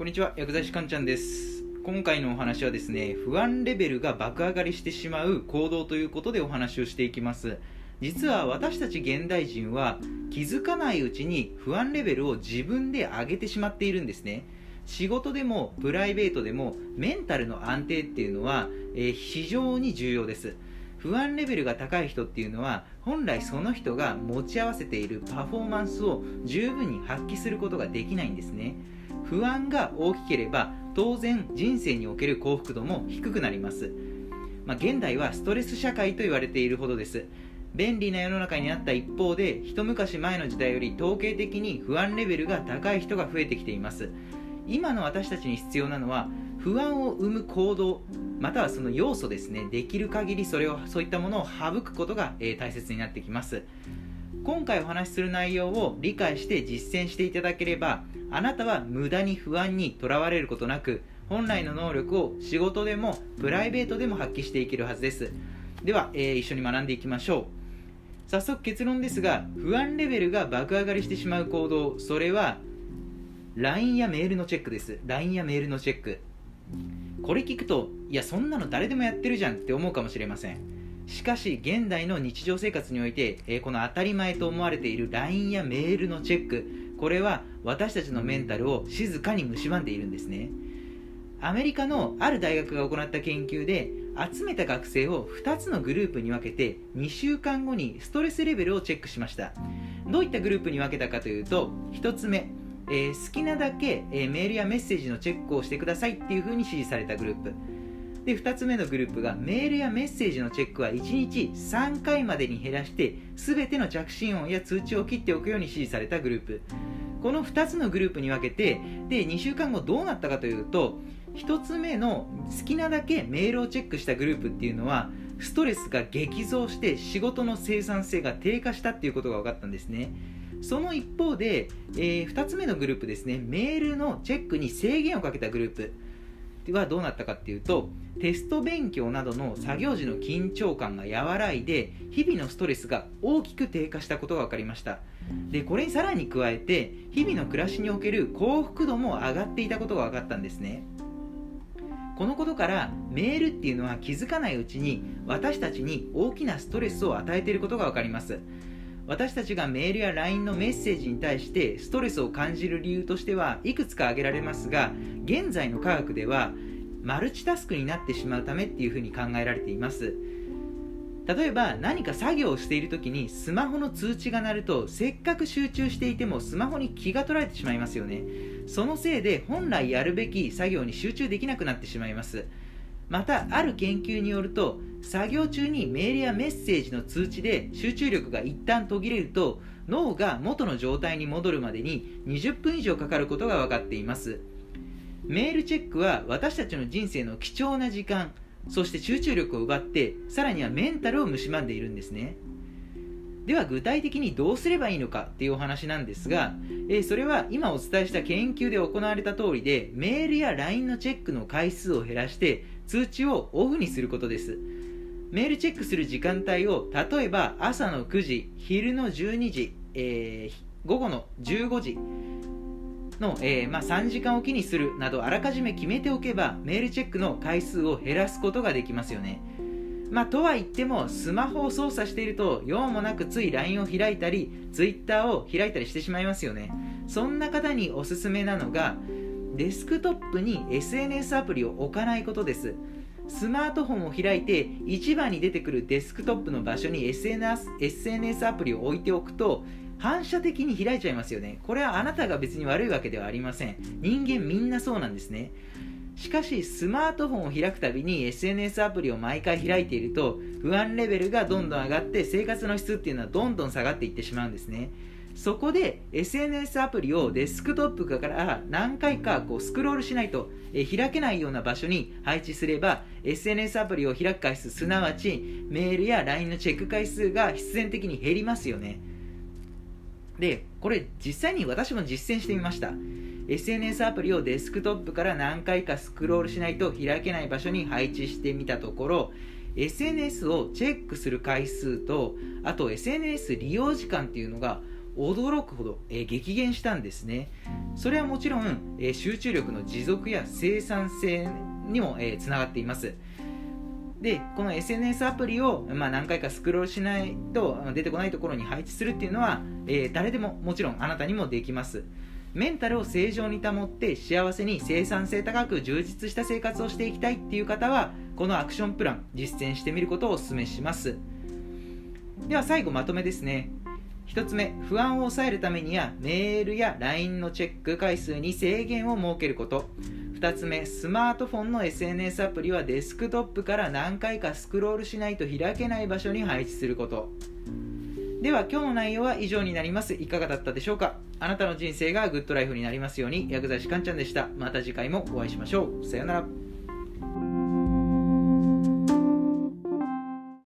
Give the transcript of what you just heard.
こんにちは薬剤師かんちゃんです。今回のお話はですね不安レベルが爆上がりしてしまう行動ということでお話をしていきます。実は私たち現代人は気づかないうちに不安レベルを自分で上げてしまっているんですね。仕事でもプライベートでもメンタルの安定っていうのは、えー、非常に重要です。不安レベルが高い人っていうのは本来その人が持ち合わせているパフォーマンスを十分に発揮することができないんですね。不安が大きければ当然人生における幸福度も低くなります、まあ、現代はストレス社会と言われているほどです。便利な世の中になった一方で一昔前の時代より統計的に不安レベルが高い人が増えてきています。今の私たちに必要なのは不安を生む行動またはその要素ですね。できる限りそれをそういったものを省くことが、えー、大切になってきます。今回お話しする内容を理解して実践していただければあなたは無駄に不安にとらわれることなく本来の能力を仕事でもプライベートでも発揮していけるはずです。では、えー、一緒に学んでいきましょう。早速結論ですが不安レベルが爆上がりしてしまう行動それは LINE やメールのチェックです。LINE やメールのチェック。これ聞くといやそんなの誰でもやってるじゃんって思うかもしれません。しかし現代の日常生活において、えー、この当たり前と思われている LINE やメールのチェック。これは私たちのメンタルを静かに蝕んでいるんですね。アメリカのある大学が行った研究で集めた学生を2つのグループに分けて2週間後にストレスレベルをチェックしました。どういったグループに分けたかというと1つ目えー、好きなだけ、えー、メールやメッセージのチェックをしてくださいっていう風に指示されたグループ。で2つ目のグループがメールやメッセージのチェックは1日3回までに減らして全ての着信音や通知を切っておくように指示されたグループ。この2つのグループに分けてで2週間後どうなったかというと1つ目の好きなだけメールをチェックしたグループっていうのはストレスが激増して仕事の生産性が低下したっていうことが分かったんですね。その一方で、えー、2つ目のグループですね、メールのチェックに制限をかけたグループはどうなったかっていうと、テスト勉強などの作業時の緊張感が和らいで、日々のストレスが大きく低下したことが分かりました。で、これにさらに加えて、日々の暮らしにおける幸福度も上がっていたことが分かったんですね。このことからメールっていうのは気づかないうちに私たちに大きなストレスを与えていることが分かります。私たちがメールや LINE のメッセージに対してストレスを感じる理由としてはいくつか挙げられますが現在の科学ではマルチタスクになってしまうためっていうふうに考えられています。例えば何か作業をしている時にスマホの通知が鳴るとせっかく集中していてもスマホに気が取られてしまいますよね。そのせいで本来やるべき作業に集中できなくなってしまいます。またある研究によると作業中にメールやメッセージの通知で集中力が一旦途切れると脳が元の状態に戻るまでに20分以上かかることが分かっています。メールチェックは私たちの人生の貴重な時間そして集中力を奪ってさらにはメンタルを蝕んでいるんですね。では具体的にどうすればいいのかっていうお話なんですが、えー、それは今お伝えした研究で行われた通りでメールや LINE のチェックの回数を減らして通知をオフにすることです。メールチェックする時間帯を例えば朝の9時昼の12時、えー、午後の15時の、えー、まあ、3時間おきにするなどあらかじめ決めておけばメールチェックの回数を減らすことができますよね。まあ、とは言ってもスマホを操作していると用もなくつい LINE を開いたり Twitter を開いたりしてしまいますよね。そんな方におすすめなのがデスクトップに SNS アプリを置かないことです。スマートフォンを開いて1番に出てくるデスクトップの場所に SNS, SNS アプリを置いておくと反射的に開いちゃいますよね。これはあなたが別に悪いわけではありません。人間みんなそうなんですね。しかしスマートフォンを開くたびに SNS アプリを毎回開いていると不安レベルがどんどん上がって生活の質っていうのはどんどん下がっていってしまうんですね。そこで SNS アプリをデスクトップから何回かこうスクロールしないと開けないような場所に配置すれば SNS アプリを開く回数すなわちメールや LINE のチェック回数が必然的に減りますよね。でこれ実際に私も実践してみました。SNS アプリをデスクトップから何回かスクロールしないと開けない場所に配置してみたところ SNS をチェックする回数とあと SNS 利用時間っていうのが驚くほど、えー、激減したんですね。それはもちろん、えー、集中力の持続や生産性にも、えー、つながっています。でこの SNS アプリを、まあ、何回かスクロールしないと出てこないところに配置するっていうのは、え、誰でももちろんあなたにもできます。メンタルを正常に保って幸せに生産性高く充実した生活をしていきたいっていう方はこのアクションプラン実践してみることをお勧めします。では最後まとめですね。1つ目不安を抑えるためにはメールや LINE のチェック回数に制限を設けること。2つ目スマートフォンの SNS アプリはデスクトップから何回かスクロールしないと開けない場所に配置すること。では今日の内容は以上になります。いかがだったでしょうか？あなたの人生がグッドライフになりますように薬剤師かんちゃんでした。また次回もお会いしましょう。さようなら。